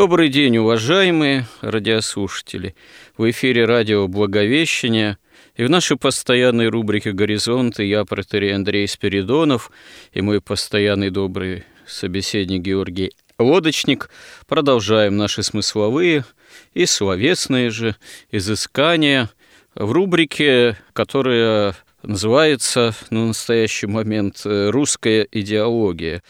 Добрый день, уважаемые радиослушатели. В эфире радио «Благовещение» и в нашей постоянной рубрике «Горизонты» я, протерей Андрей Спиридонов, и мой постоянный добрый собеседник Георгий Лодочник продолжаем наши смысловые и словесные же изыскания в рубрике, которая называется на настоящий момент «Русская идеология».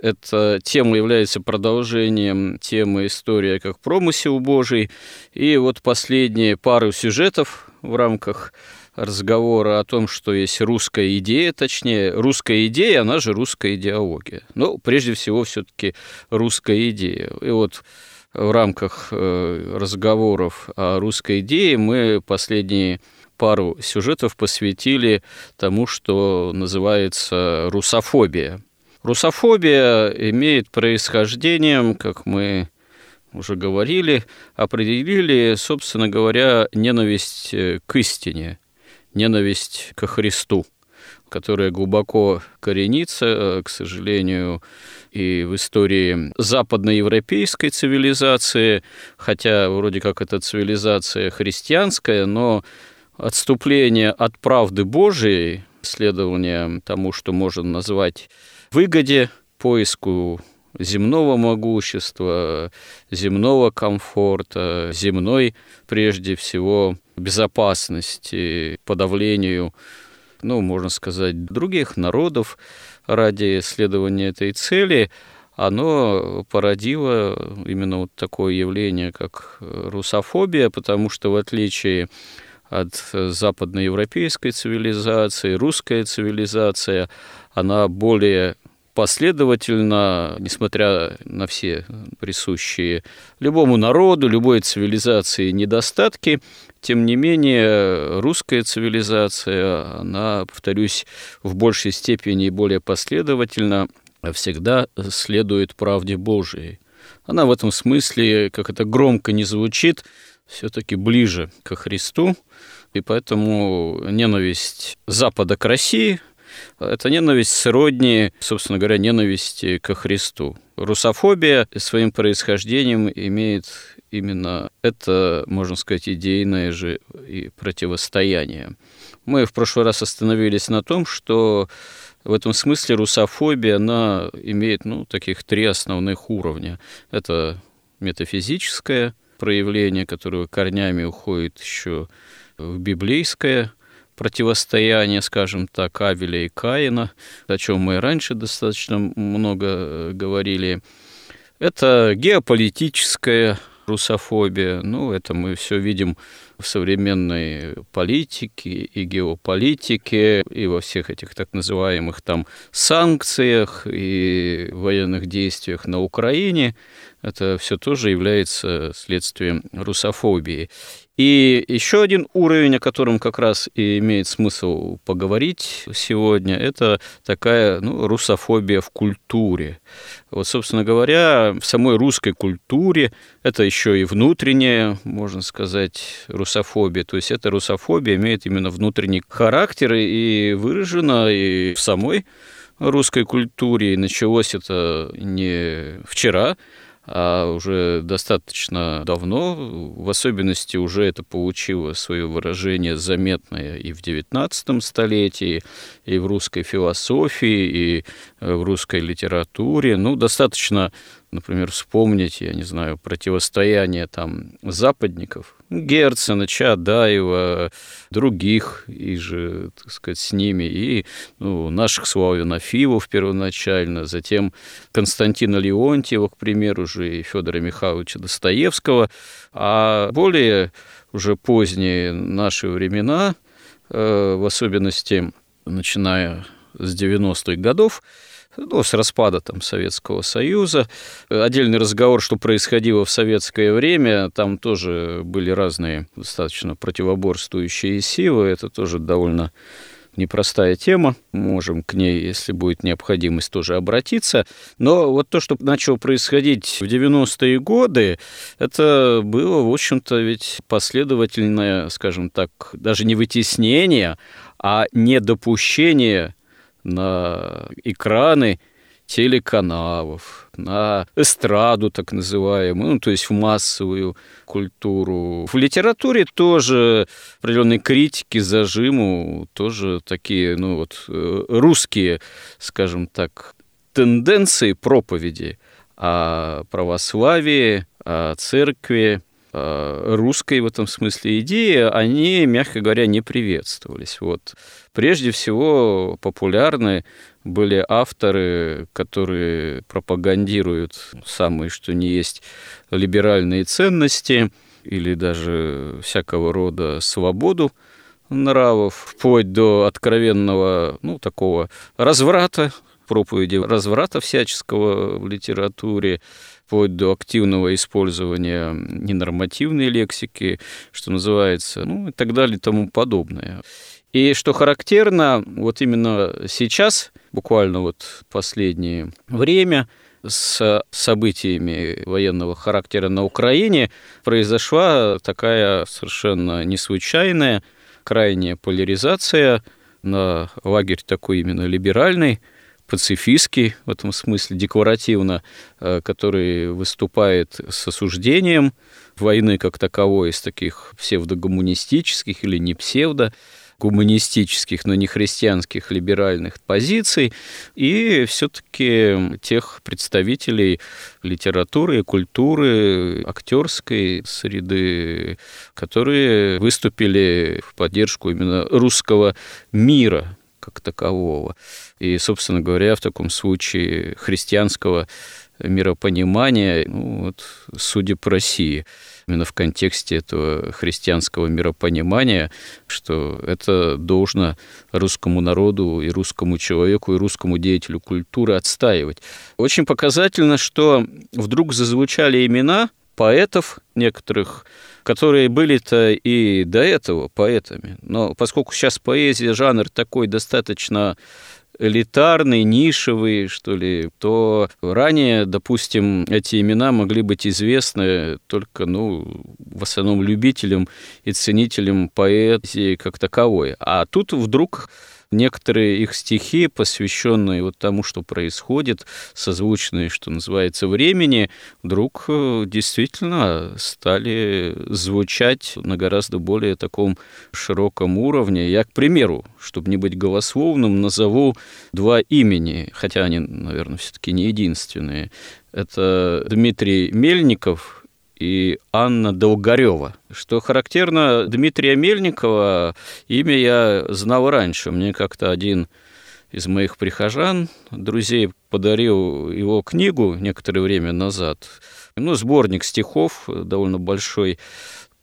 Эта тема является продолжением темы «История как промысел Божий». И вот последние пару сюжетов в рамках разговора о том, что есть русская идея, точнее, русская идея, она же русская идеология. Но прежде всего все-таки русская идея. И вот в рамках э, разговоров о русской идее мы последние пару сюжетов посвятили тому, что называется русофобия – Русофобия имеет происхождение, как мы уже говорили, определили, собственно говоря, ненависть э, к истине, ненависть ко Христу, которая глубоко коренится, э, к сожалению, и в истории западноевропейской цивилизации, хотя вроде как это цивилизация христианская, но отступление от правды Божией, следование тому, что можно назвать выгоде, поиску земного могущества, земного комфорта, земной, прежде всего, безопасности, подавлению, ну, можно сказать, других народов ради исследования этой цели, оно породило именно вот такое явление, как русофобия, потому что в отличие от западноевропейской цивилизации, русская цивилизация, она более последовательно, несмотря на все присущие любому народу, любой цивилизации недостатки, тем не менее, русская цивилизация, она, повторюсь, в большей степени и более последовательно всегда следует правде Божией. Она в этом смысле, как это громко не звучит, все-таки ближе ко Христу, и поэтому ненависть Запада к России – это ненависть сродни, собственно говоря, ненависти ко Христу. Русофобия своим происхождением имеет именно это, можно сказать, идейное же и противостояние. Мы в прошлый раз остановились на том, что в этом смысле русофобия, она имеет ну, таких три основных уровня. Это метафизическое проявление, которое корнями уходит еще в библейское противостояние, скажем так, Авеля и Каина, о чем мы раньше достаточно много э, говорили. Это геополитическая русофобия. Ну, это мы все видим в современной политике и геополитике, и во всех этих так называемых там санкциях и военных действиях на Украине. Это все тоже является следствием русофобии. И еще один уровень, о котором как раз и имеет смысл поговорить сегодня, это такая ну, русофобия в культуре. Вот, собственно говоря, в самой русской культуре это еще и внутренняя, можно сказать, русофобия. То есть эта русофобия имеет именно внутренний характер и выражена и в самой русской культуре. И началось это не вчера, а уже достаточно давно, в особенности уже это получило свое выражение заметное и в XIX столетии, и в русской философии, и в русской литературе. Ну, достаточно например, вспомнить, я не знаю, противостояние там западников, Герцена, Чадаева, других, и же, так сказать, с ними, и ну, наших славянофилов первоначально, затем Константина Леонтьева, к примеру, же и Федора Михайловича Достоевского, а более уже поздние наши времена, э, в особенности начиная с 90-х годов, ну, с распада там, Советского Союза. Отдельный разговор, что происходило в советское время, там тоже были разные достаточно противоборствующие силы, это тоже довольно непростая тема, можем к ней, если будет необходимость, тоже обратиться. Но вот то, что начало происходить в 90-е годы, это было, в общем-то, ведь последовательное, скажем так, даже не вытеснение, а недопущение на экраны телеканалов, на эстраду так называемую, ну, то есть в массовую культуру. В литературе тоже определенные критики зажиму, тоже такие, ну вот, э, русские, скажем так, тенденции проповеди о православии, о церкви, русской в этом смысле идеи, они, мягко говоря, не приветствовались. Вот. Прежде всего популярны были авторы, которые пропагандируют самые, что не есть, либеральные ценности или даже всякого рода свободу нравов, вплоть до откровенного, ну, такого разврата, проповеди разврата всяческого в литературе, вплоть до активного использования ненормативной лексики, что называется, ну и так далее и тому подобное. И что характерно, вот именно сейчас, буквально вот последнее время, с событиями военного характера на Украине произошла такая совершенно неслучайная крайняя поляризация на лагерь такой именно либеральный, пацифистский в этом смысле, декларативно, э, который выступает с осуждением войны как таковой из таких псевдогуманистических или не псевдо, гуманистических, но не христианских либеральных позиций, и все-таки тех представителей литературы, культуры, актерской среды, которые выступили в поддержку именно русского мира как такового. И, собственно говоря, в таком случае христианского миропонимания, ну, вот, судя по России, именно в контексте этого христианского миропонимания, что это должно русскому народу и русскому человеку и русскому деятелю культуры отстаивать. Очень показательно, что вдруг зазвучали имена поэтов некоторых, которые были-то и до этого поэтами. Но поскольку сейчас поэзия, жанр такой достаточно элитарный, нишевый, что ли, то ранее, допустим, эти имена могли быть известны только, ну, в основном любителям и ценителям поэзии как таковой. А тут вдруг некоторые их стихи, посвященные вот тому, что происходит, созвучные, что называется, времени, вдруг э, действительно стали звучать на гораздо более таком широком уровне. Я, к примеру, чтобы не быть голословным, назову два имени, хотя они, наверное, все-таки не единственные. Это Дмитрий Мельников, и Анна Долгарева. Что характерно, Дмитрия Мельникова имя я знал раньше. Мне как-то один из моих прихожан, друзей, подарил его книгу некоторое время назад. Ну, сборник стихов довольно большой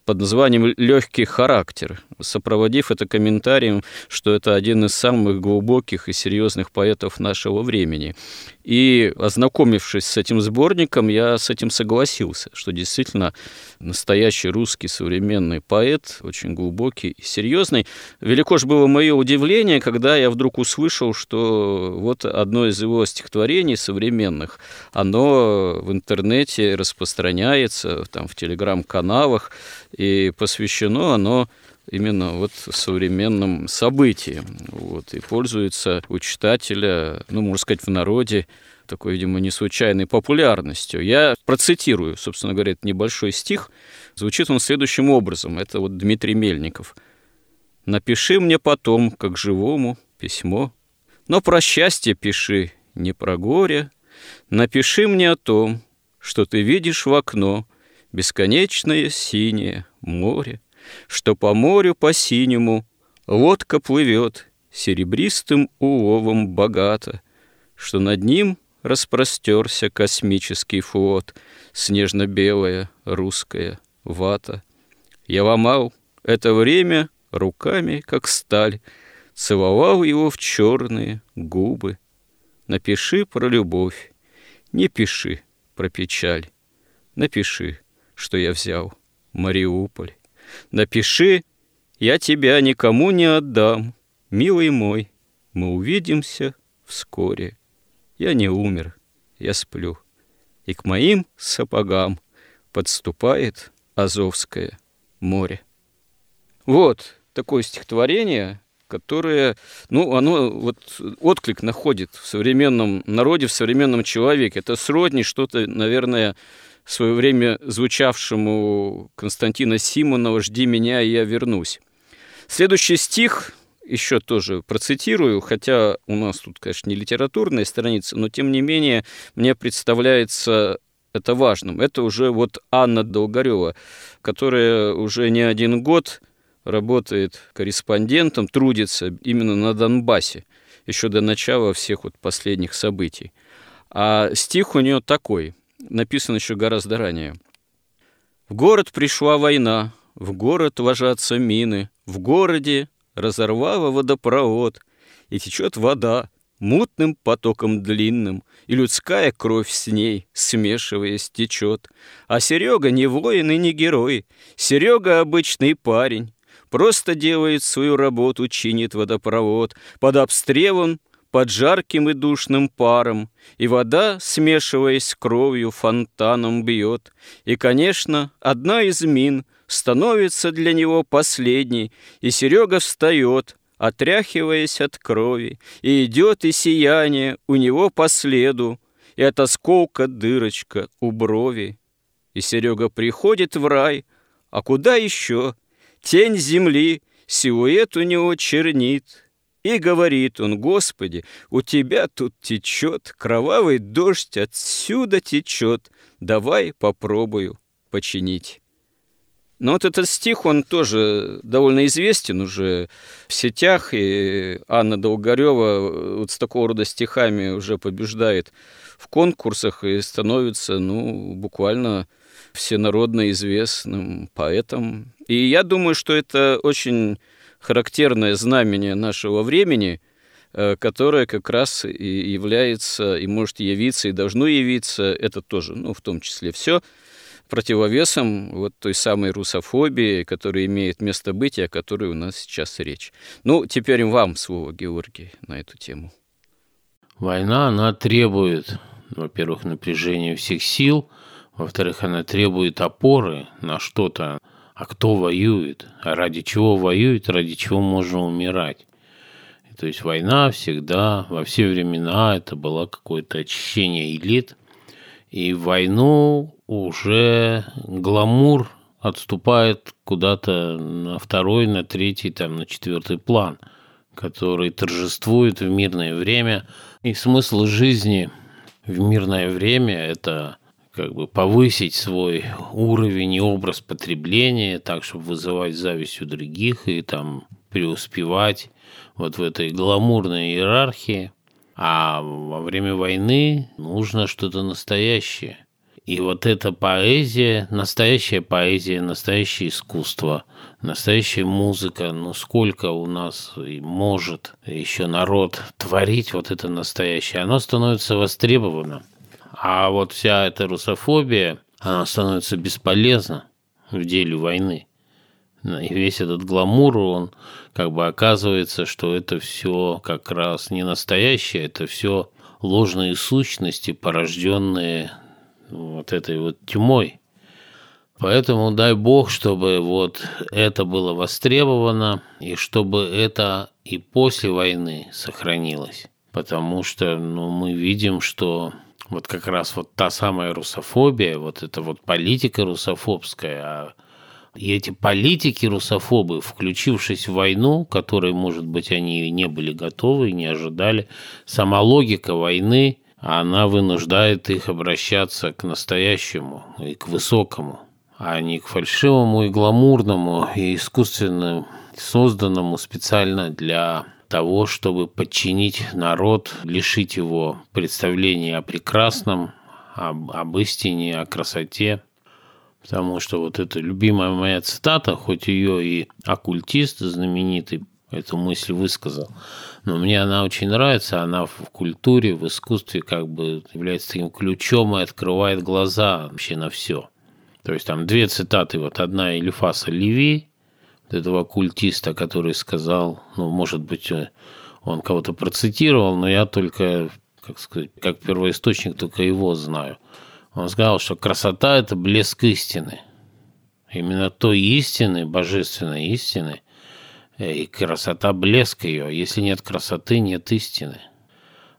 под названием «Легкий характер», сопроводив это комментарием, что это один из самых глубоких и серьезных поэтов нашего времени. И ознакомившись с этим сборником, я с этим согласился, что действительно настоящий русский современный поэт, очень глубокий и серьезный. Велико же было мое удивление, когда я вдруг услышал, что вот одно из его стихотворений современных, оно в интернете распространяется, там в телеграм-каналах, и посвящено оно именно вот современным событиям. Вот, и пользуется у читателя, ну, можно сказать, в народе такой, видимо, не случайной популярностью. Я процитирую, собственно говоря, это небольшой стих. Звучит он следующим образом. Это вот Дмитрий Мельников. «Напиши мне потом, как живому, письмо, но про счастье пиши, не про горе. Напиши мне о том, что ты видишь в окно бесконечное синее море, что по морю по синему лодка плывет серебристым уловом богато, что над ним распростерся космический флот, снежно-белая русская вата. Я ломал это время руками, как сталь, целовал его в черные губы. Напиши про любовь, не пиши про печаль. Напиши, что я взял Мариуполь. Напиши, я тебя никому не отдам, милый мой. Мы увидимся вскоре. Я не умер, я сплю. И к моим сапогам подступает Азовское море. Вот такое стихотворение, которое, ну, оно вот отклик находит в современном народе, в современном человеке. Это сродни что-то, наверное, в свое время звучавшему Константина Симонова «Жди меня, и я вернусь». Следующий стих еще тоже процитирую, хотя у нас тут, конечно, не литературная страница, но тем не менее мне представляется это важным. Это уже вот Анна Долгарева, которая уже не один год работает корреспондентом, трудится именно на Донбассе, еще до начала всех вот последних событий. А стих у нее такой, написан еще гораздо ранее. «В город пришла война, в город ложатся мины, в городе разорвала водопровод, и течет вода мутным потоком длинным, и людская кровь с ней, смешиваясь, течет. А Серега не воин и не герой, Серега обычный парень, Просто делает свою работу, чинит водопровод, под обстрелом, под жарким и душным паром, и вода, смешиваясь с кровью, фонтаном бьет. И, конечно, одна из мин становится для него последней, и Серега встает, отряхиваясь от крови, и идет и сияние у него по следу, и от осколка дырочка у брови. И Серега приходит в рай, а куда еще? Тень земли, силуэт у него чернит. И говорит он, Господи, у тебя тут течет, кровавый дождь отсюда течет, давай попробую починить. Но вот этот стих, он тоже довольно известен уже в сетях, и Анна Долгарева вот с такого рода стихами уже побеждает в конкурсах и становится, ну, буквально всенародно известным поэтом. И я думаю, что это очень характерное знамение нашего времени, э, которое как раз и является, и может явиться, и должно явиться, это тоже, ну, в том числе все, противовесом вот той самой русофобии, которая имеет место быть, и о которой у нас сейчас речь. Ну, теперь вам слово, Георгий, на эту тему. Война, она требует, во-первых, напряжения всех сил, во-вторых, она требует опоры на что-то, а кто воюет, а ради чего воюет, ради чего можно умирать. То есть война всегда, во все времена, это было какое-то очищение элит. И войну уже гламур отступает куда-то на второй, на третий, там, на четвертый план, который торжествует в мирное время. И смысл жизни в мирное время – это как бы повысить свой уровень и образ потребления так, чтобы вызывать зависть у других и там преуспевать вот в этой гламурной иерархии. А во время войны нужно что-то настоящее. И вот эта поэзия, настоящая поэзия, настоящее искусство, настоящая музыка, ну сколько у нас может еще народ творить вот это настоящее, оно становится востребованным. А вот вся эта русофобия, она становится бесполезна в деле войны. И весь этот гламур, он как бы оказывается, что это все как раз не настоящее, это все ложные сущности, порожденные вот этой вот тьмой. Поэтому дай Бог, чтобы вот это было востребовано, и чтобы это и после войны сохранилось. Потому что ну, мы видим, что вот как раз вот та самая русофобия, вот эта вот политика русофобская, а и эти политики русофобы, включившись в войну, которой, может быть, они не были готовы, не ожидали, сама логика войны, она вынуждает их обращаться к настоящему и к высокому, а не к фальшивому и гламурному и искусственному, созданному специально для того, чтобы подчинить народ, лишить его представления о прекрасном, об, об истине, о красоте. Потому что вот эта любимая моя цитата, хоть ее и оккультист знаменитый эту мысль высказал, но мне она очень нравится, она в культуре, в искусстве как бы является таким ключом и открывает глаза вообще на все. То есть там две цитаты, вот одна Элифаса Леви, этого оккультиста, который сказал, ну, может быть, он кого-то процитировал, но я только, как сказать, как первоисточник только его знаю. Он сказал, что красота – это блеск истины. Именно той истины, божественной истины, и красота – блеск ее. Если нет красоты, нет истины.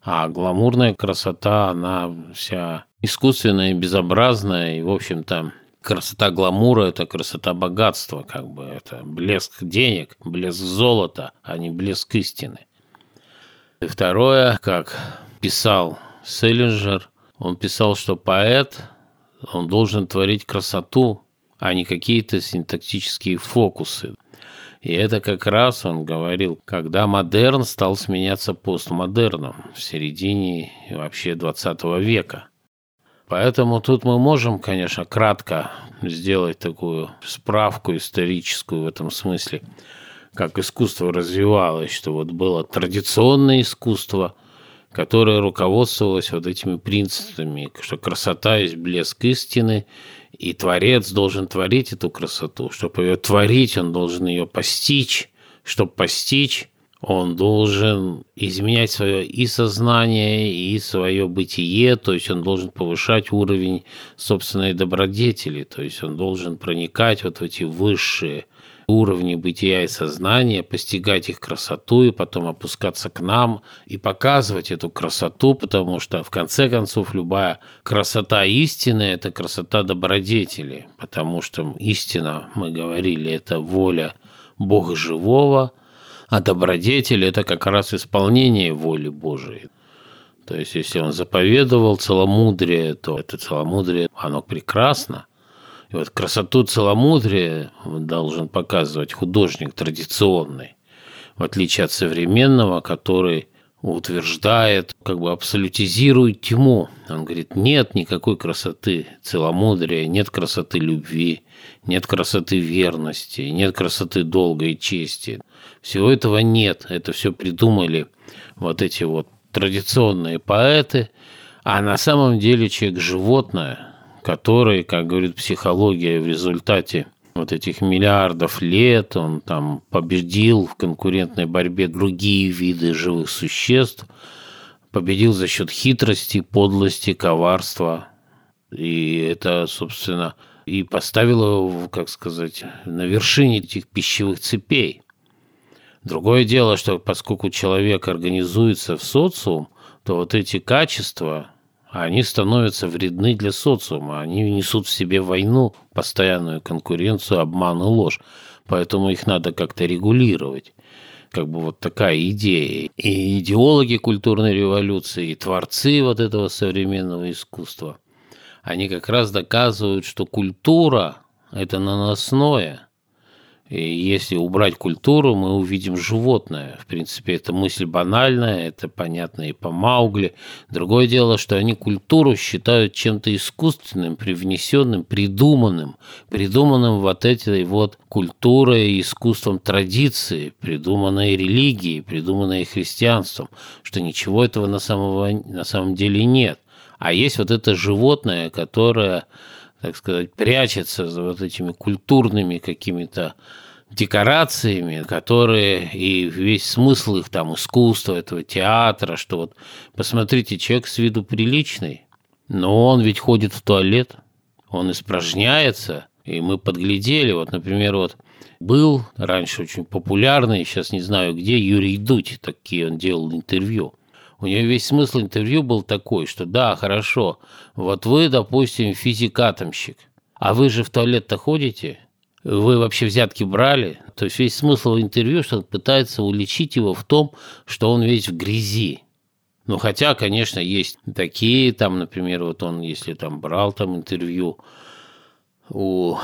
А гламурная красота, она вся искусственная, безобразная, и, в общем-то, красота гламура – это красота богатства, как бы это блеск денег, блеск золота, а не блеск истины. И второе, как писал Селлинджер, он писал, что поэт, он должен творить красоту, а не какие-то синтактические фокусы. И это как раз он говорил, когда модерн стал сменяться постмодерном в середине вообще 20 века. Поэтому тут мы можем, конечно, кратко сделать такую справку историческую в этом смысле – как искусство развивалось, что вот было традиционное искусство, которое руководствовалось вот этими принципами, что красота есть блеск истины, и творец должен творить эту красоту. Чтобы ее творить, он должен ее постичь. Чтобы постичь, он должен изменять свое и сознание, и свое бытие, то есть он должен повышать уровень собственной добродетели, то есть он должен проникать вот в эти высшие уровни бытия и сознания, постигать их красоту и потом опускаться к нам и показывать эту красоту, потому что в конце концов любая красота истины – это красота добродетели, потому что истина, мы говорили, это воля Бога живого, а добродетель – это как раз исполнение воли Божией. То есть, если он заповедовал целомудрие, то это целомудрие, оно прекрасно – и вот красоту целомудрия должен показывать художник традиционный, в отличие от современного, который утверждает, как бы абсолютизирует тьму. Он говорит, нет никакой красоты целомудрия, нет красоты любви, нет красоты верности, нет красоты долга и чести. Всего этого нет. Это все придумали вот эти вот традиционные поэты, а на самом деле человек животное, который, как говорит психология, в результате вот этих миллиардов лет он там победил в конкурентной борьбе другие виды живых существ, победил за счет хитрости, подлости, коварства. И это, собственно, и поставило его, как сказать, на вершине этих пищевых цепей. Другое дело, что поскольку человек организуется в социум, то вот эти качества, они становятся вредны для социума. Они несут в себе войну, постоянную конкуренцию, обман и ложь. Поэтому их надо как-то регулировать. Как бы вот такая идея. И идеологи культурной революции, и творцы вот этого современного искусства, они как раз доказывают, что культура – это наносное – и если убрать культуру, мы увидим животное. В принципе, это мысль банальная, это понятно и по Маугли. Другое дело, что они культуру считают чем-то искусственным, привнесенным, придуманным, придуманным вот этой вот культурой искусством традиции, придуманной религией, придуманной христианством, что ничего этого на, самого, на самом деле нет. А есть вот это животное, которое так сказать, прячется за вот этими культурными какими-то декорациями, которые и весь смысл их там искусства, этого театра, что вот посмотрите, человек с виду приличный, но он ведь ходит в туалет, он испражняется, и мы подглядели, вот, например, вот был раньше очень популярный, сейчас не знаю где, Юрий Дудь, такие он делал интервью – у нее весь смысл интервью был такой, что да, хорошо, вот вы, допустим, физик-атомщик, а вы же в туалет-то ходите? Вы вообще взятки брали? То есть весь смысл интервью, что он пытается уличить его в том, что он весь в грязи. Ну, хотя, конечно, есть такие, там, например, вот он, если там брал там интервью у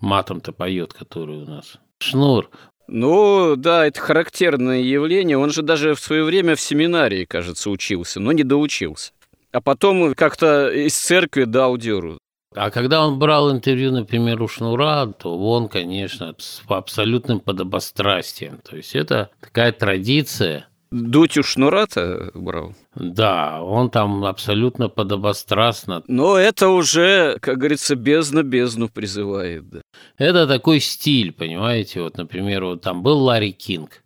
матом-то поет, который у нас. Шнур. Ну, да, это характерное явление. Он же даже в свое время в семинарии, кажется, учился, но не доучился. А потом как-то из церкви дал дёру. А когда он брал интервью, например, у Шнура, то он, конечно, с абсолютным подобострастием. То есть это такая традиция. Дуть у Шнура-то брал? Да, он там абсолютно подобострастно. Но это уже, как говорится, бездна бездну призывает. Да. Это такой стиль, понимаете? Вот, например, вот там был Ларри Кинг,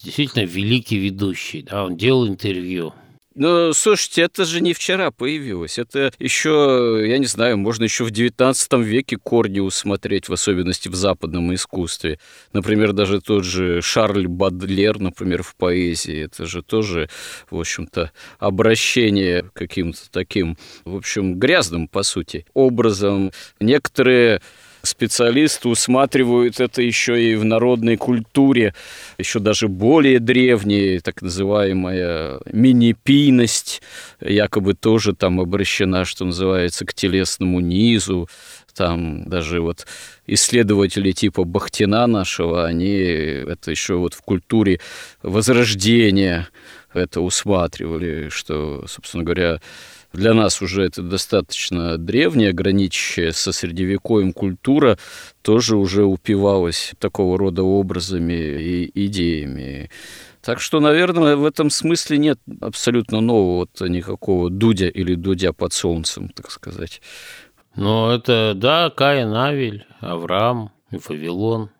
действительно великий ведущий, да, он делал интервью. Но, слушайте, это же не вчера появилось. Это еще, я не знаю, можно еще в 19 веке корни усмотреть, в особенности в западном искусстве. Например, даже тот же Шарль Бадлер, например, в поэзии. Это же тоже, в общем-то, обращение каким-то таким, в общем, грязным, по сути, образом. Некоторые специалисты усматривают это еще и в народной культуре, еще даже более древней, так называемая минипийность, якобы тоже там обращена, что называется, к телесному низу, там даже вот исследователи типа Бахтина нашего, они это еще вот в культуре возрождения это усматривали, что, собственно говоря, для нас уже это достаточно древняя, граничащая со средневековьем культура, тоже уже упивалась такого рода образами и идеями. Так что, наверное, в этом смысле нет абсолютно нового никакого дудя или дудя под солнцем, так сказать. Ну, это, да, Каин, Авель, Авраам и Вавилон.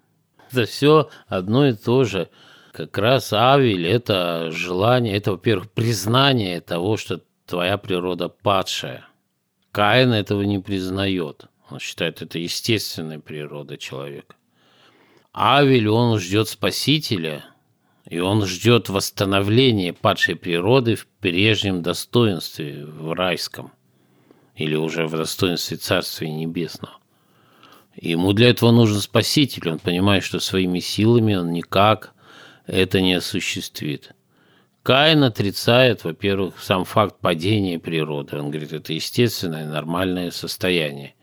Это все одно и то же. Как раз Авель – это желание, это, во-первых, признание того, что твоя природа падшая. Каин этого не признает. Он считает это естественной природой человека. Авель, он ждет спасителя, и он ждет восстановления падшей природы в прежнем достоинстве, в райском, или уже в достоинстве Царствия Небесного. Ему для этого нужен спаситель. Он понимает, что своими силами он никак это не осуществит. Каин отрицает, во-первых, сам факт падения природы. Он говорит, это естественное, нормальное состояние.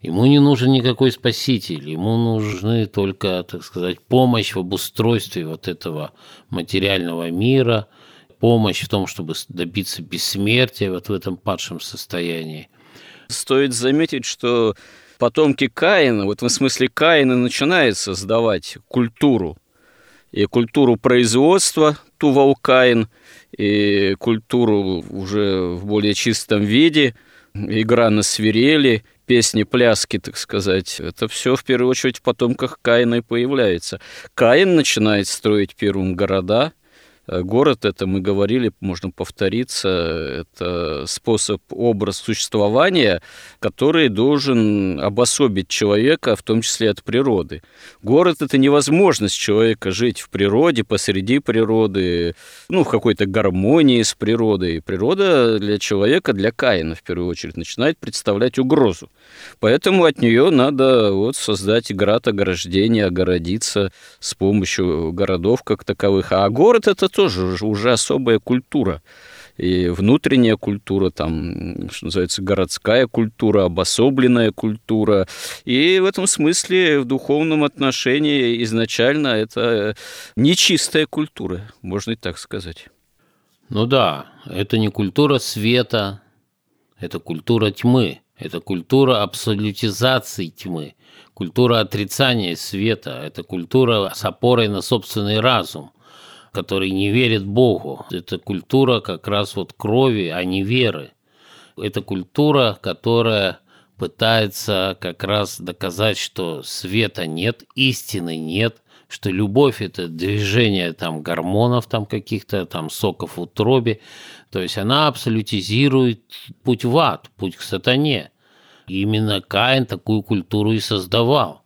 Ему не нужен никакой спаситель, ему нужны только, так сказать, помощь в обустройстве вот этого материального мира, помощь в том, чтобы добиться бессмертия вот в этом падшем состоянии. Стоит заметить, что потомки Каина, вот в смысле Каина начинает создавать культуру, и культуру производства Тувалкаин, и культуру уже в более чистом виде, игра на свирели, песни, пляски, так сказать. Это все в первую очередь в потомках Каина и появляется. Каин начинает строить первым города – город, это мы говорили, можно повториться, это способ, образ существования, который должен обособить человека, в том числе от природы. Город – это невозможность человека жить в природе, посреди природы, ну, в какой-то гармонии с природой. Природа для человека, для Каина, в первую очередь, начинает представлять угрозу. Поэтому от нее надо вот создать град ограждения, огородиться с помощью городов как таковых. А город – это тоже уже особая культура и внутренняя культура, там, что называется, городская культура, обособленная культура. И в этом смысле в духовном отношении изначально это нечистая культура, можно и так сказать. Ну да, это не культура света, это культура тьмы, это культура абсолютизации тьмы, культура отрицания света, это культура с опорой на собственный разум который не верит Богу. Это культура как раз вот крови, а не веры. Это культура, которая пытается как раз доказать, что света нет, истины нет, что любовь – это движение там гормонов, там каких-то там соков в утробе. То есть она абсолютизирует путь в ад, путь к сатане. И именно Каин такую культуру и создавал.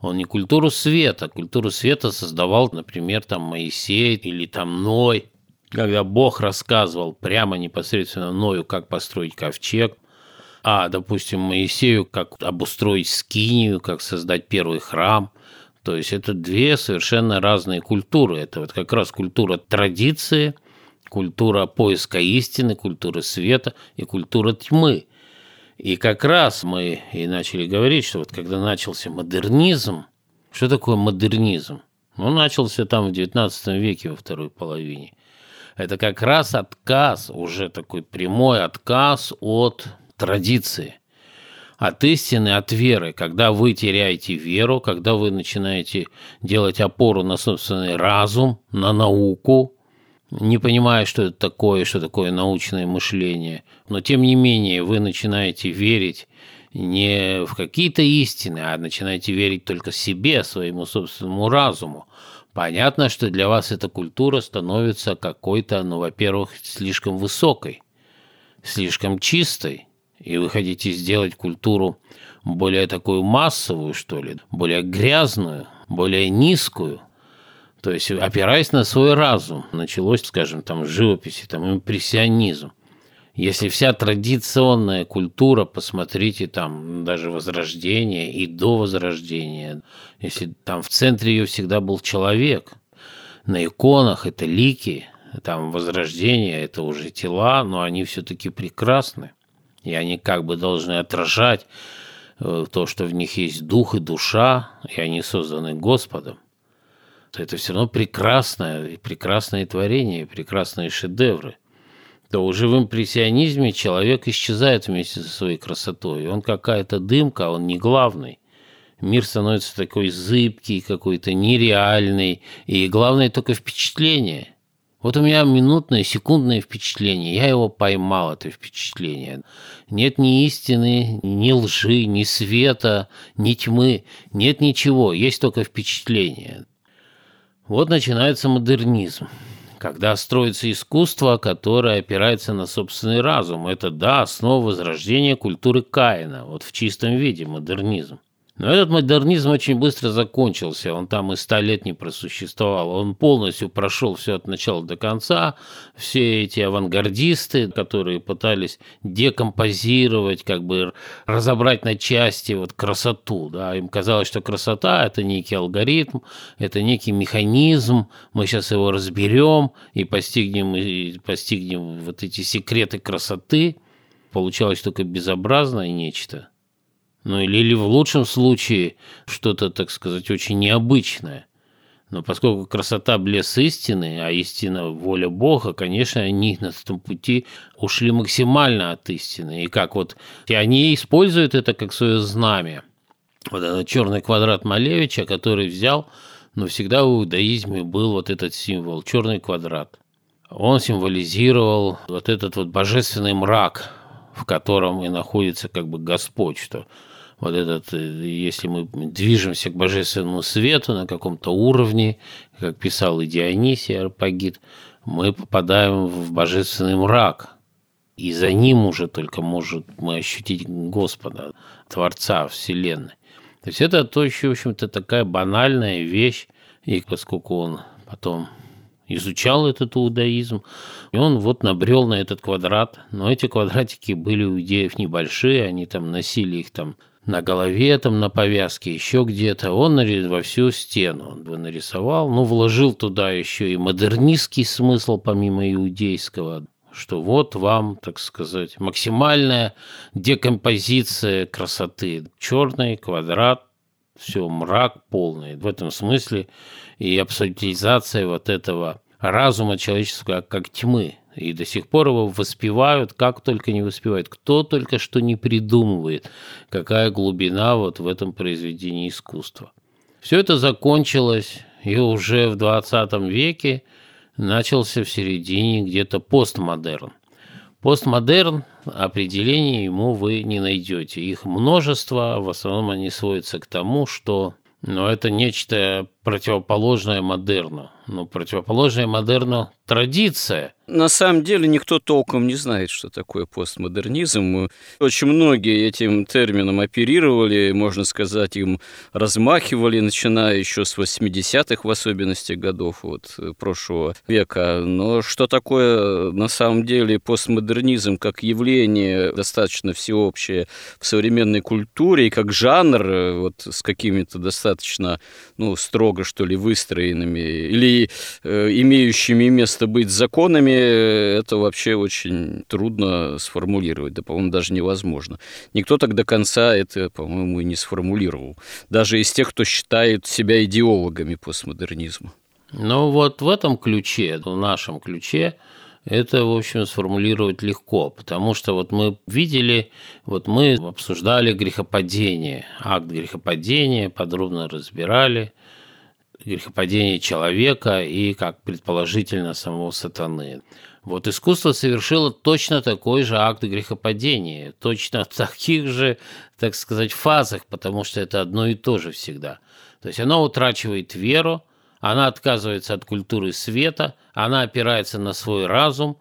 Он не культуру света. Культуру света создавал, например, там Моисей или там Ной. Когда Бог рассказывал прямо непосредственно Ною, как построить ковчег, а, допустим, Моисею, как обустроить скинию, как создать первый храм. То есть это две совершенно разные культуры. Это вот как раз культура традиции, культура поиска истины, культура света и культура тьмы. И как раз мы и начали говорить, что вот когда начался модернизм, что такое модернизм? Ну, начался там в XIX веке, во второй половине. Это как раз отказ, уже такой прямой отказ от традиции, от истины, от веры. Когда вы теряете веру, когда вы начинаете делать опору на собственный разум, на науку, не понимая, что это такое, что такое научное мышление, но тем не менее вы начинаете верить не в какие-то истины, а начинаете верить только себе, своему собственному разуму. Понятно, что для вас эта культура становится какой-то, ну, во-первых, слишком высокой, слишком чистой, и вы хотите сделать культуру более такую массовую, что ли, более грязную, более низкую – то есть, опираясь на свой разум, началось, скажем, там, живописи, там, импрессионизм. Если вся традиционная культура, посмотрите там даже Возрождение и до Возрождения, если там в центре ее всегда был человек, на иконах это лики, там Возрождение это уже тела, но они все-таки прекрасны, и они как бы должны отражать э, то, что в них есть дух и душа, и они созданы Господом то это все равно прекрасное, прекрасное творение, прекрасные шедевры. То уже в импрессионизме человек исчезает вместе со своей красотой. Он какая-то дымка, он не главный. Мир становится такой зыбкий, какой-то нереальный. И главное только впечатление. Вот у меня минутное, секундное впечатление. Я его поймал, это впечатление. Нет ни истины, ни лжи, ни света, ни тьмы. Нет ничего, есть только впечатление. Вот начинается модернизм, когда строится искусство, которое опирается на собственный разум. Это, да, основа возрождения культуры Каина, вот в чистом виде модернизм. Но этот модернизм очень быстро закончился, он там и ста лет не просуществовал, он полностью прошел все от начала до конца, все эти авангардисты, которые пытались декомпозировать, как бы разобрать на части вот красоту, да, им казалось, что красота – это некий алгоритм, это некий механизм, мы сейчас его разберем и постигнем, и постигнем вот эти секреты красоты, получалось только безобразное нечто – ну или, или в лучшем случае что-то, так сказать, очень необычное. Но поскольку красота блес истины, а истина воля Бога, конечно, они на этом пути ушли максимально от истины. И как вот и они используют это как свое знамя. Вот этот черный квадрат Малевича, который взял, но всегда в иудаизме был вот этот символ, черный квадрат. Он символизировал вот этот вот божественный мрак, в котором и находится как бы Господь, что вот этот, э, если мы движемся к божественному свету на каком-то уровне, как писал и Дионисий Арпагит, мы попадаем в божественный мрак, и за ним уже только может мы ощутить Господа, Творца Вселенной. То есть это то еще, в общем-то, такая банальная вещь, и поскольку он потом изучал этот иудаизм, и он вот набрел на этот квадрат, но эти квадратики были у идеев небольшие, они там носили их там на голове, там на повязке, еще где-то. Он во всю стену он бы нарисовал, ну, вложил туда еще и модернистский смысл, помимо иудейского, что вот вам, так сказать, максимальная декомпозиция красоты. Черный квадрат, все, мрак полный. В этом смысле и абсолютизация вот этого разума человеческого как тьмы. И до сих пор его воспевают, как только не воспевают, кто только что не придумывает, какая глубина вот в этом произведении искусства. Все это закончилось, и уже в 20 веке начался в середине где-то постмодерн. Постмодерн, определения ему вы не найдете. Их множество, в основном они сводятся к тому, что но это нечто противоположное модерну. Ну, противоположное модерну традиция – на самом деле никто толком не знает, что такое постмодернизм. Очень многие этим термином оперировали, можно сказать, им размахивали, начиная еще с 80-х в особенности годов вот, прошлого века. Но что такое на самом деле постмодернизм как явление достаточно всеобщее в современной культуре и как жанр вот, с какими-то достаточно ну, строго строго, что ли, выстроенными или э, имеющими место быть законами, это вообще очень трудно сформулировать, да, по-моему, даже невозможно. Никто так до конца это, по-моему, и не сформулировал. Даже из тех, кто считает себя идеологами постмодернизма. Ну вот в этом ключе, в нашем ключе, это, в общем, сформулировать легко, потому что вот мы видели, вот мы обсуждали грехопадение, акт грехопадения, подробно разбирали грехопадение человека и, как предположительно, самого сатаны. Вот искусство совершило точно такой же акт грехопадения, точно в таких же, так сказать, фазах, потому что это одно и то же всегда. То есть оно утрачивает веру, она отказывается от культуры света, она опирается на свой разум.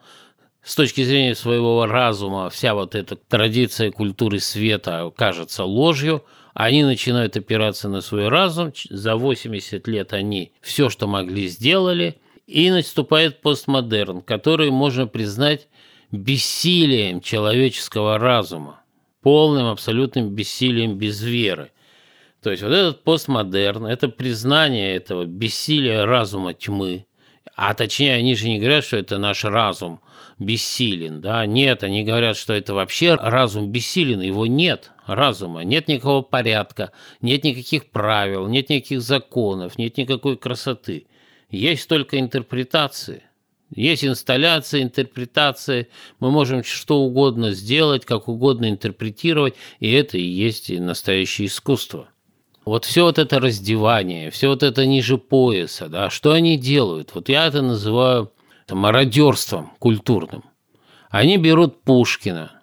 С точки зрения своего разума вся вот эта традиция культуры света кажется ложью, они начинают опираться на свой разум, за 80 лет они все, что могли, сделали, и наступает постмодерн, который можно признать бессилием человеческого разума, полным абсолютным бессилием без веры – то есть вот этот постмодерн, это признание этого бессилия разума тьмы, а точнее, они же не говорят, что это наш разум бессилен, да, нет, они говорят, что это вообще разум бессилен, его нет, разума, нет никакого порядка, нет никаких правил, нет никаких законов, нет никакой красоты, есть только интерпретации, есть инсталляции, интерпретации, мы можем что угодно сделать, как угодно интерпретировать, и это и есть настоящее искусство. Вот все вот это раздевание, все вот это ниже пояса, да, что они делают? Вот я это называю это мародерством культурным. Они берут Пушкина,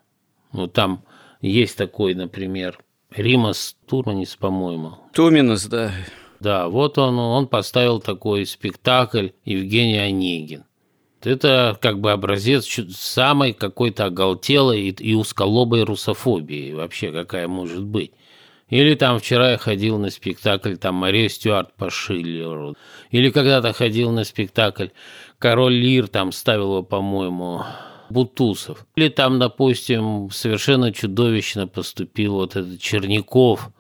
вот там есть такой, например, Римас Турманис, по-моему. Туминас, да. Да, вот он, он поставил такой спектакль Евгений Онегин. Это как бы образец самой какой-то оголтелой и, и узколобой русофобии вообще, какая может быть. Или там вчера я ходил на спектакль, там Мария Стюарт по Шиллеру. Или когда-то ходил на спектакль Король Лир, там ставил его, по-моему, Бутусов. Или там, допустим, совершенно чудовищно поступил вот этот Черняков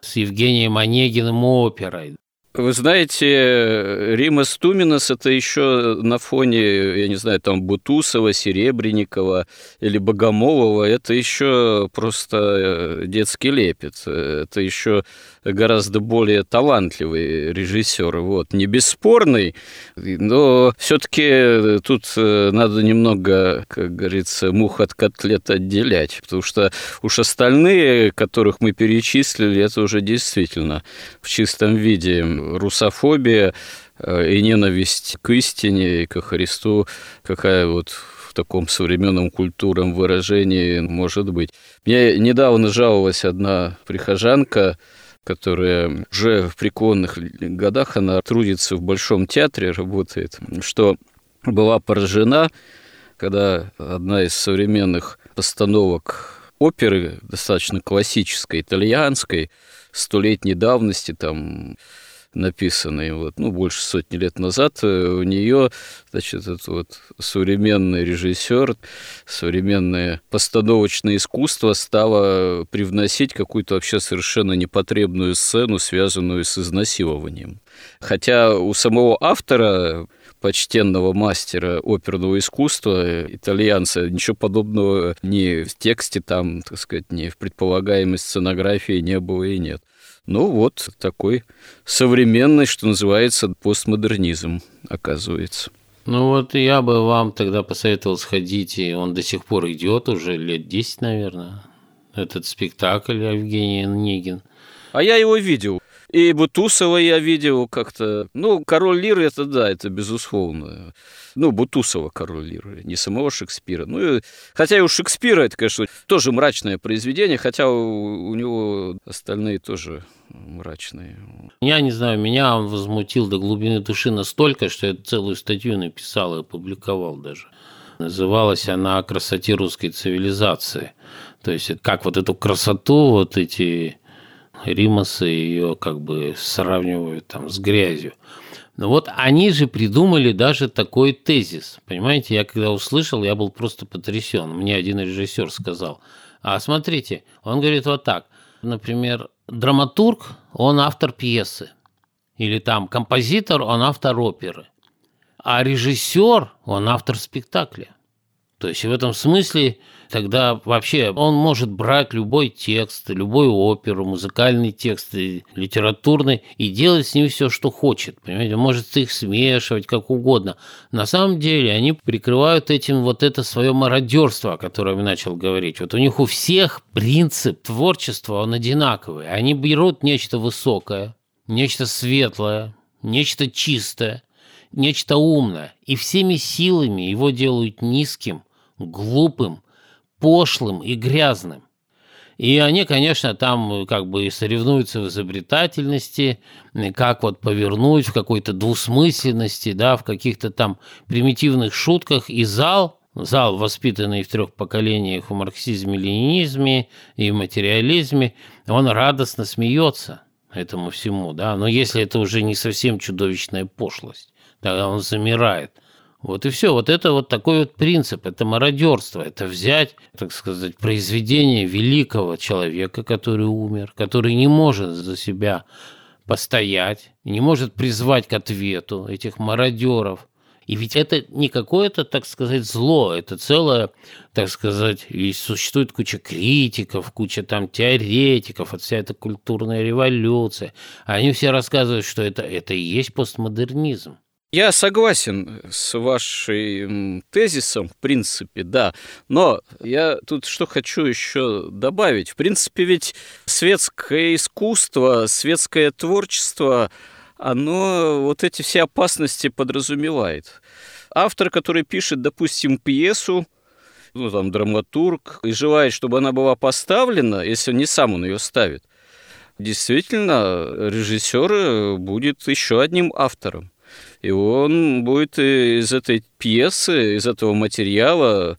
с Евгением Онегиным оперой. Вы знаете, Рима Стуминас – это еще на фоне, я не знаю, там Бутусова, Серебренникова или Богомолова, это еще просто э, детский лепет. Это еще гораздо более талантливый режиссер. Вот. Не бесспорный, но все-таки тут э, надо немного, как говорится, мух от котлет отделять, потому что уж остальные, которых мы перечислили, это уже действительно в чистом виде русофобия э, и ненависть к истине и ко Христу, какая вот в таком современном культурном выражении может быть. Мне недавно жаловалась одна прихожанка, которая уже в преклонных годах, она трудится в Большом театре, работает, что была поражена, когда одна из современных постановок оперы, достаточно классической, итальянской, столетней давности, там написанный вот, ну, больше сотни лет назад, э, у нее, значит, этот вот современный режиссер, современное постановочное искусство стало привносить какую-то вообще совершенно непотребную сцену, связанную с изнасилованием. Хотя у самого автора почтенного мастера оперного искусства, итальянца, ничего подобного ни в тексте там, так сказать, ни в предполагаемой сценографии не было и нет. Ну вот такой современный, что называется, постмодернизм, оказывается. Ну вот я бы вам тогда посоветовал сходить, и он до сих пор идет уже лет 10, наверное, этот спектакль Евгений Негин. А я его видел. И Бутусова я видел как-то. Ну, король Лиры, это да, это безусловно. Ну, Бутусова Лиры, не самого Шекспира. Ну, и, хотя и у Шекспира это, конечно, тоже мрачное произведение, хотя у, у него остальные тоже мрачные. Я не знаю, меня он возмутил до глубины души настолько, что я целую статью написал и опубликовал даже. Называлась она «О красоте русской цивилизации». То есть, как вот эту красоту, вот эти Римасы ее как бы сравнивают там с грязью. Но вот они же придумали даже такой тезис. Понимаете, я когда услышал, я был просто потрясен. Мне один режиссер сказал, а смотрите, он говорит вот так, например, драматург, он автор пьесы. Или там композитор, он автор оперы. А режиссер, он автор спектакля. То есть в этом смысле тогда вообще он может брать любой текст, любую оперу, музыкальный текст, литературный и делать с ним все, что хочет. Понимаете, может их смешивать как угодно. На самом деле они прикрывают этим вот это свое мародерство, о котором я начал говорить. Вот у них у всех принцип творчества, он одинаковый. Они берут нечто высокое, нечто светлое, нечто чистое, нечто умное, и всеми силами его делают низким – глупым, пошлым и грязным. И они, конечно, там как бы соревнуются в изобретательности, как вот повернуть в какой-то двусмысленности, да, в каких-то там примитивных шутках. И зал, зал, воспитанный в трех поколениях в марксизме, ленинизме и материализме, он радостно смеется этому всему, да. Но если это уже не совсем чудовищная пошлость, тогда он замирает – вот и все. Вот это вот такой вот принцип. Это мародерство. Это взять, так сказать, произведение великого человека, который умер, который не может за себя постоять, не может призвать к ответу этих мародеров. И ведь это не какое-то, так сказать, зло, это целое, так сказать, и существует куча критиков, куча там теоретиков, вот вся эта культурная революция. Они все рассказывают, что это, это и есть постмодернизм. Я согласен с вашим тезисом, в принципе, да. Но я тут что хочу еще добавить. В принципе, ведь светское искусство, светское творчество, оно вот эти все опасности подразумевает. Автор, который пишет, допустим, пьесу, ну, там, драматург, и желает, чтобы она была поставлена, если не сам он ее ставит, действительно, режиссер будет еще одним автором. И он будет из этой пьесы, из этого материала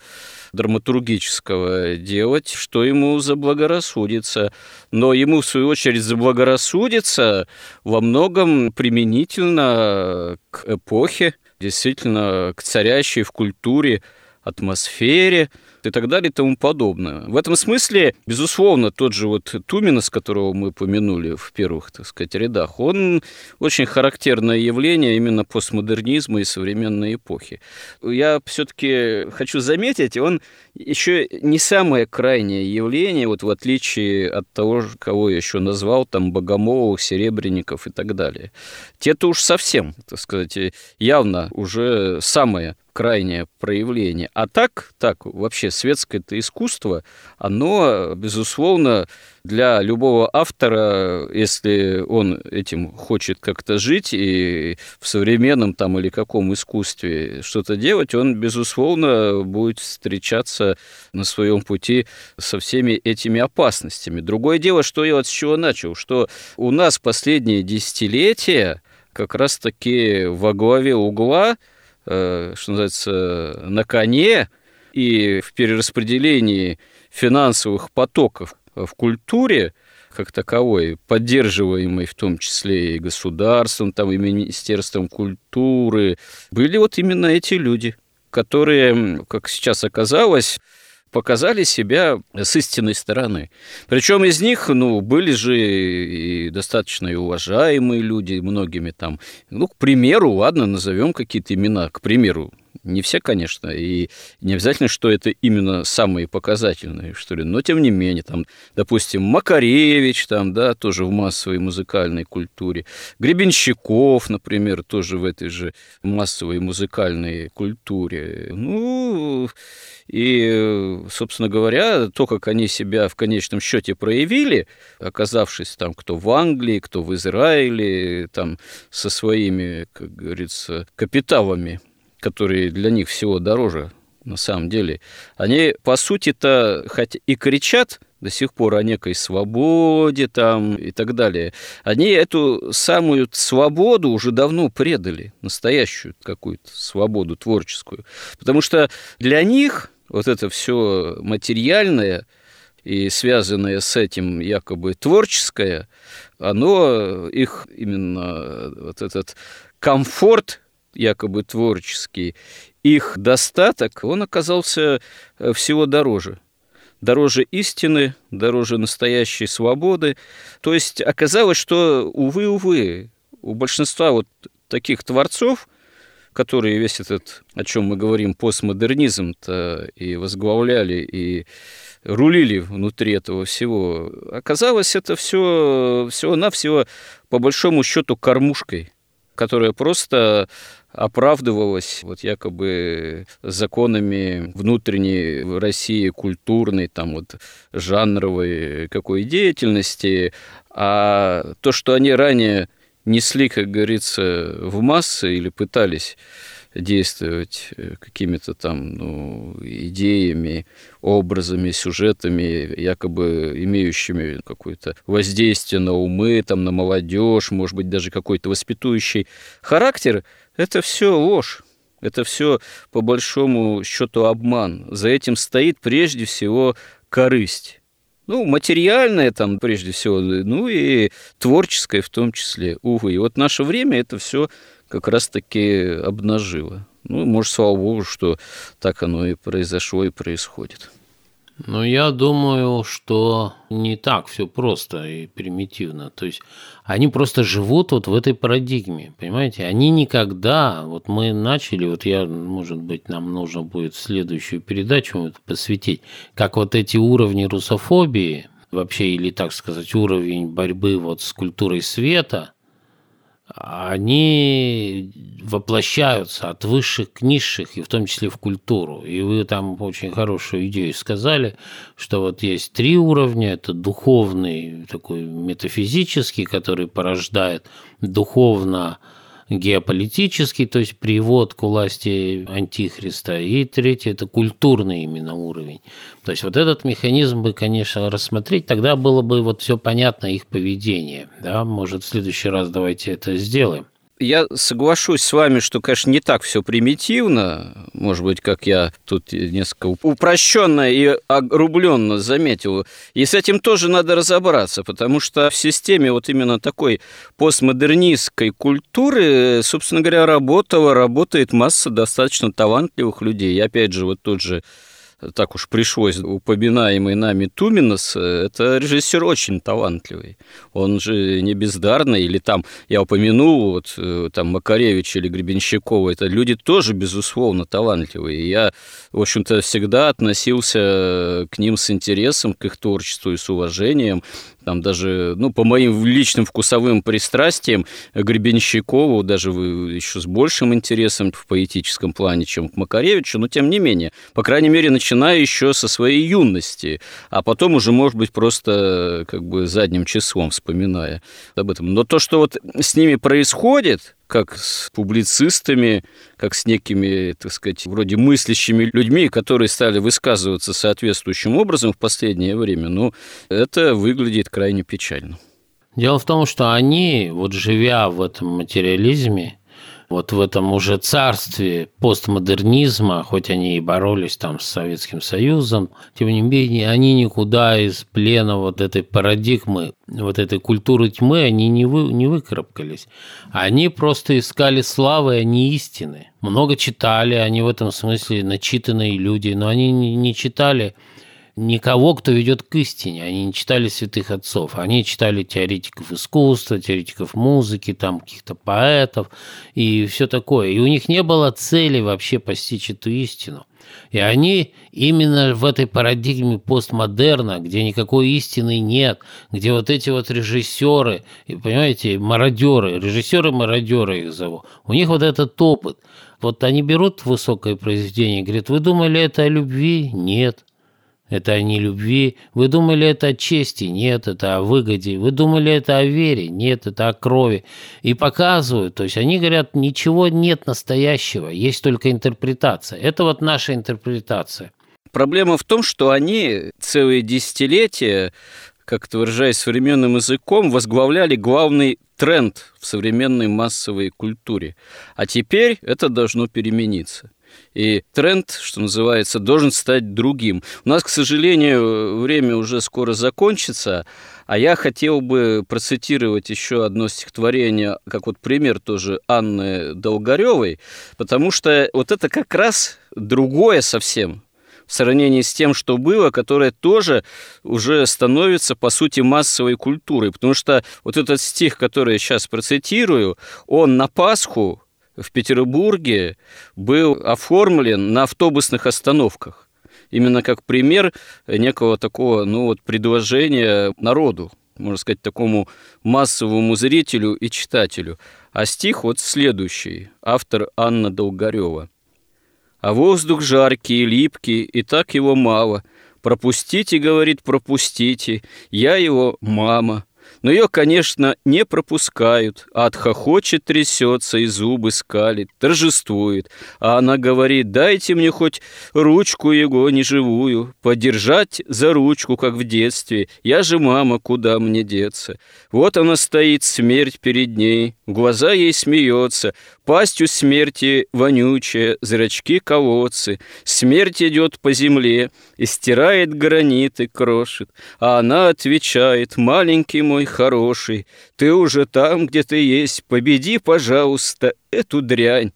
драматургического делать, что ему заблагорассудится. Но ему, в свою очередь, заблагорассудится во многом применительно к эпохе, действительно, к царящей в культуре атмосфере – и так далее и тому подобное. В этом смысле, безусловно, тот же вот Туминос, которого мы помянули в первых, так сказать, рядах, он очень характерное явление именно постмодернизма и современной эпохи. Я все-таки хочу заметить, он еще не самое крайнее явление, вот в отличие от того, кого я еще назвал, там, Богомолов, Серебренников и так далее. Те-то уж совсем, так сказать, явно уже самое крайнее проявление. А так, так, вообще светское это искусство, оно, безусловно, для любого автора, если он этим хочет как-то жить и в современном там или каком искусстве что-то делать, он, безусловно, будет встречаться на своем пути со всеми этими опасностями. Другое дело, что я вот с чего начал, что у нас последние десятилетия как раз-таки во главе угла Э, что называется, на коне и в перераспределении финансовых потоков в культуре как таковой, поддерживаемой в том числе и государством, там, и Министерством культуры, были вот именно эти люди, которые, как сейчас оказалось, показали себя с истинной стороны. Причем из них, ну, были же и достаточно и уважаемые люди, многими там, ну, к примеру, ладно, назовем какие-то имена, к примеру, не все, конечно, и не обязательно, что это именно самые показательные, что ли, но тем не менее, там, допустим, Макаревич, там, да, тоже в массовой музыкальной культуре, Гребенщиков, например, тоже в этой же массовой музыкальной культуре. Ну, и, собственно говоря, то, как они себя в конечном счете проявили, оказавшись там кто в Англии, кто в Израиле, там со своими, как говорится, капиталами, которые для них всего дороже на самом деле, они, по сути-то, хоть и кричат до сих пор о некой свободе там и так далее, они эту самую свободу уже давно предали, настоящую какую-то свободу творческую. Потому что для них вот это все материальное и связанное с этим якобы творческое, оно их именно вот этот комфорт якобы творческий, их достаток, он оказался э, всего дороже. Дороже истины, дороже настоящей свободы. То есть оказалось, что, увы, увы, у большинства вот таких творцов, которые весь этот, о чем мы говорим, постмодернизм-то и возглавляли, и рулили внутри этого всего, оказалось это все всего-навсего по большому счету кормушкой, которая просто оправдывалась вот якобы законами внутренней в России культурной, там вот жанровой какой деятельности, а то, что они ранее несли, как говорится, в массы или пытались действовать э, какими-то там ну, идеями, образами, сюжетами, якобы имеющими какое-то воздействие на умы, там, на молодежь, может быть, даже какой-то воспитующий характер, это все ложь. Это все по большому счету обман. За этим стоит прежде всего корысть. Ну, материальное там прежде всего, ну и творческое в том числе, увы. И вот наше время это все как раз-таки обнажило. Ну, может, слава богу, что так оно и произошло и происходит. Ну, я думаю, что не так все просто и примитивно. То есть они просто живут вот в этой парадигме, понимаете? Они никогда, вот мы начали, вот я, может быть, нам нужно будет следующую передачу посвятить, как вот эти уровни русофобии, вообще, или так сказать, уровень борьбы вот с культурой света – они воплощаются от высших к низших, и в том числе в культуру. И вы там очень хорошую идею сказали, что вот есть три уровня. Это духовный, такой метафизический, который порождает духовно геополитический, то есть привод к власти антихриста, и третий – это культурный именно уровень. То есть вот этот механизм бы, конечно, рассмотреть, тогда было бы вот все понятно их поведение. Да? Может, в следующий раз давайте это сделаем я соглашусь с вами, что, конечно, не так все примитивно, может быть, как я тут несколько упрощенно и огрубленно заметил. И с этим тоже надо разобраться, потому что в системе вот именно такой постмодернистской культуры, собственно говоря, работала, работает масса достаточно талантливых людей. И опять же, вот тот же так уж пришлось, упоминаемый нами Туминос, это режиссер очень талантливый. Он же не бездарный, или там, я упомянул, вот э, там Макаревич или Гребенщикова, это люди тоже, безусловно, талантливые. Я, в общем-то, всегда относился к ним с интересом, к их творчеству и с уважением там даже, ну, по моим личным вкусовым пристрастиям, Гребенщикову даже еще с большим интересом в поэтическом плане, чем к Макаревичу, но тем не менее, по крайней мере, начиная еще со своей юности, а потом уже, может быть, просто как бы задним числом вспоминая об этом. Но то, что вот с ними происходит, как с публицистами, как с некими, так сказать, вроде мыслящими людьми, которые стали высказываться соответствующим образом в последнее время, ну, это выглядит крайне печально. Дело в том, что они, вот живя в этом материализме, вот в этом уже царстве постмодернизма, хоть они и боролись там с Советским Союзом, тем не менее, они никуда из плена вот этой парадигмы, вот этой культуры тьмы, они не, вы, не выкарабкались. Они просто искали славы, а не истины. Много читали, они в этом смысле начитанные люди, но они не читали никого, кто ведет к истине. Они не читали святых отцов. Они читали теоретиков искусства, теоретиков музыки, там каких-то поэтов и все такое. И у них не было цели вообще постичь эту истину. И они именно в этой парадигме постмодерна, где никакой истины нет, где вот эти вот режиссеры, понимаете, мародеры, режиссеры-мародеры их зовут, у них вот этот опыт. Вот они берут высокое произведение и говорят, вы думали это о любви? Нет. Это о нелюбви. Вы думали, это о чести? Нет, это о выгоде. Вы думали, это о вере? Нет, это о крови. И показывают, то есть они говорят, ничего нет настоящего, есть только интерпретация. Это вот наша интерпретация. Проблема в том, что они целые десятилетия, как-то выражаясь современным языком, возглавляли главный тренд в современной массовой культуре. А теперь это должно перемениться. И тренд, что называется, должен стать другим. У нас, к сожалению, время уже скоро закончится, а я хотел бы процитировать еще одно стихотворение, как вот пример тоже Анны Долгаревой, потому что вот это как раз другое совсем в сравнении с тем, что было, которое тоже уже становится, по сути, массовой культурой. Потому что вот этот стих, который я сейчас процитирую, он на Пасху в Петербурге был оформлен на автобусных остановках. Именно как пример некого такого, ну вот, предложения народу, можно сказать, такому массовому зрителю и читателю. А стих вот следующий, автор Анна Долгарева. «А воздух жаркий, липкий, и так его мало. Пропустите, — говорит, — пропустите, я его мама, но ее, конечно, не пропускают, а отхохочет, трясется и зубы скалит, торжествует. А она говорит, дайте мне хоть ручку его неживую, подержать за ручку, как в детстве. Я же мама, куда мне деться? Вот она стоит, смерть перед ней, глаза ей смеется, пастью смерти вонючая, зрачки колодцы. Смерть идет по земле и стирает граниты, крошит. А она отвечает, маленький мой хороший, ты уже там, где ты есть, победи, пожалуйста, эту дрянь.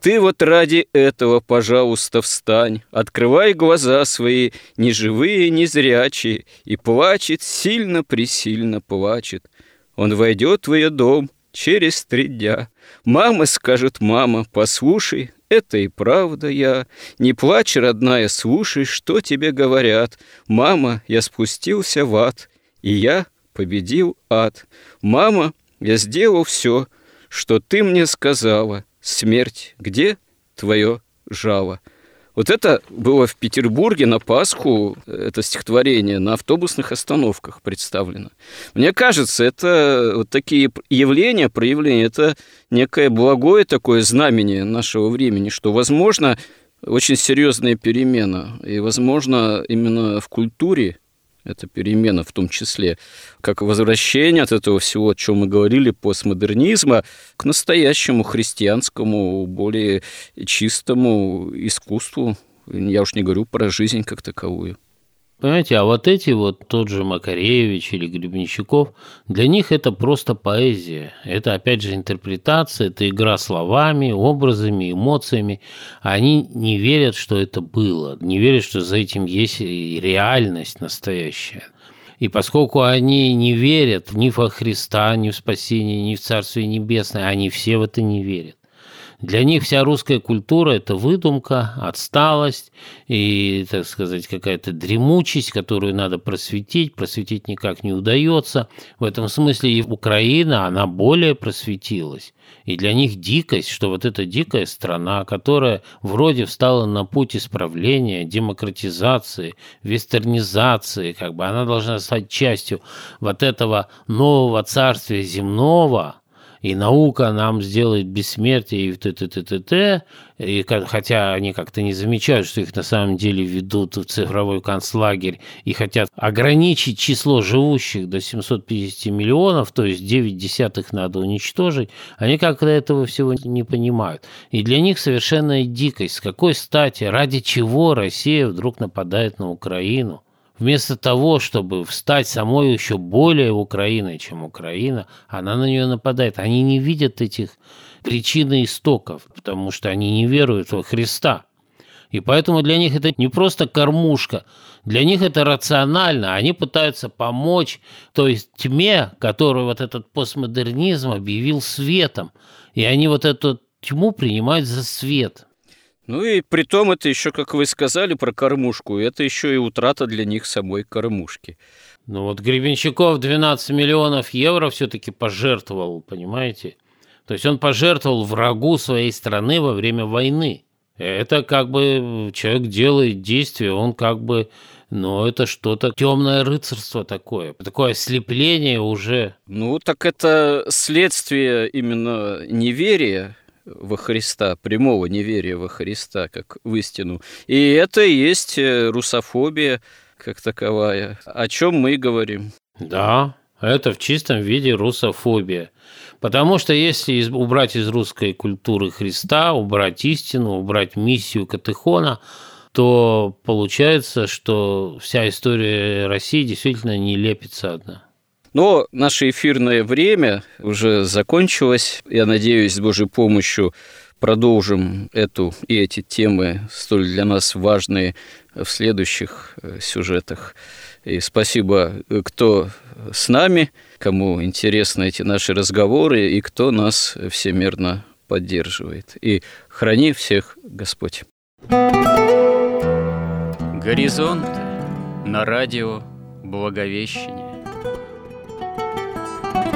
Ты вот ради этого, пожалуйста, встань, открывай глаза свои, ни живые, ни зрячие, и плачет, сильно-пресильно плачет. Он войдет в ее дом через три дня. Мама скажет, мама, послушай, это и правда я. Не плачь, родная, слушай, что тебе говорят. Мама, я спустился в ад, и я победил ад. Мама, я сделал все, что ты мне сказала. Смерть, где твое жало? Вот это было в Петербурге на Пасху, это стихотворение, на автобусных остановках представлено. Мне кажется, это вот такие явления, проявления, это некое благое такое знамение нашего времени, что, возможно, очень серьезная перемена. И, возможно, именно в культуре это перемена в том числе, как возвращение от этого всего, о чем мы говорили, постмодернизма, к настоящему христианскому, более чистому искусству. Я уж не говорю про жизнь как таковую. Понимаете, а вот эти вот, тот же Макаревич или Гребенщиков, для них это просто поэзия. Это, опять же, интерпретация, это игра словами, образами, эмоциями. Они не верят, что это было, не верят, что за этим есть реальность настоящая. И поскольку они не верят ни во Христа, ни в спасение, ни в Царствие Небесное, они все в это не верят. Для них вся русская культура – это выдумка, отсталость и, так сказать, какая-то дремучесть, которую надо просветить. Просветить никак не удается. В этом смысле и Украина, она более просветилась. И для них дикость, что вот эта дикая страна, которая вроде встала на путь исправления, демократизации, вестернизации, как бы она должна стать частью вот этого нового царствия земного – и наука нам сделает бессмертие, и т-т-т-т-т, и хотя они как-то не замечают, что их на самом деле ведут в цифровой концлагерь и хотят ограничить число живущих до 750 миллионов, то есть 9 десятых надо уничтожить, они как-то этого всего не понимают. И для них совершенная дикость. С какой стати, ради чего Россия вдруг нападает на Украину? Вместо того, чтобы встать самой еще более Украиной, чем Украина, она на нее нападает. Они не видят этих причин и истоков, потому что они не веруют во Христа. И поэтому для них это не просто кормушка, для них это рационально. Они пытаются помочь той тьме, которую вот этот постмодернизм объявил светом. И они вот эту тьму принимают за свет – ну и при том это еще, как вы сказали про кормушку, это еще и утрата для них самой кормушки. Ну вот Гребенщиков 12 миллионов евро все-таки пожертвовал, понимаете? То есть он пожертвовал врагу своей страны во время войны. Это как бы человек делает действие, он как бы, ну это что-то темное рыцарство такое, такое ослепление уже. Ну так это следствие именно неверия во Христа, прямого неверия во Христа, как в истину. И это и есть э, русофобия как таковая, о чем мы говорим. Да, это в чистом виде русофобия. Потому что если убрать из русской культуры Христа, убрать истину, убрать миссию Катехона, то получается, что вся история России действительно не лепится одна. Но наше эфирное время уже закончилось. Я надеюсь, с Божьей помощью продолжим эту и эти темы, столь для нас важные, в следующих э, сюжетах. И спасибо, э, кто с нами, кому интересны эти наши разговоры и кто нас всемирно поддерживает. И храни всех Господь. Горизонт на радио Благовещение.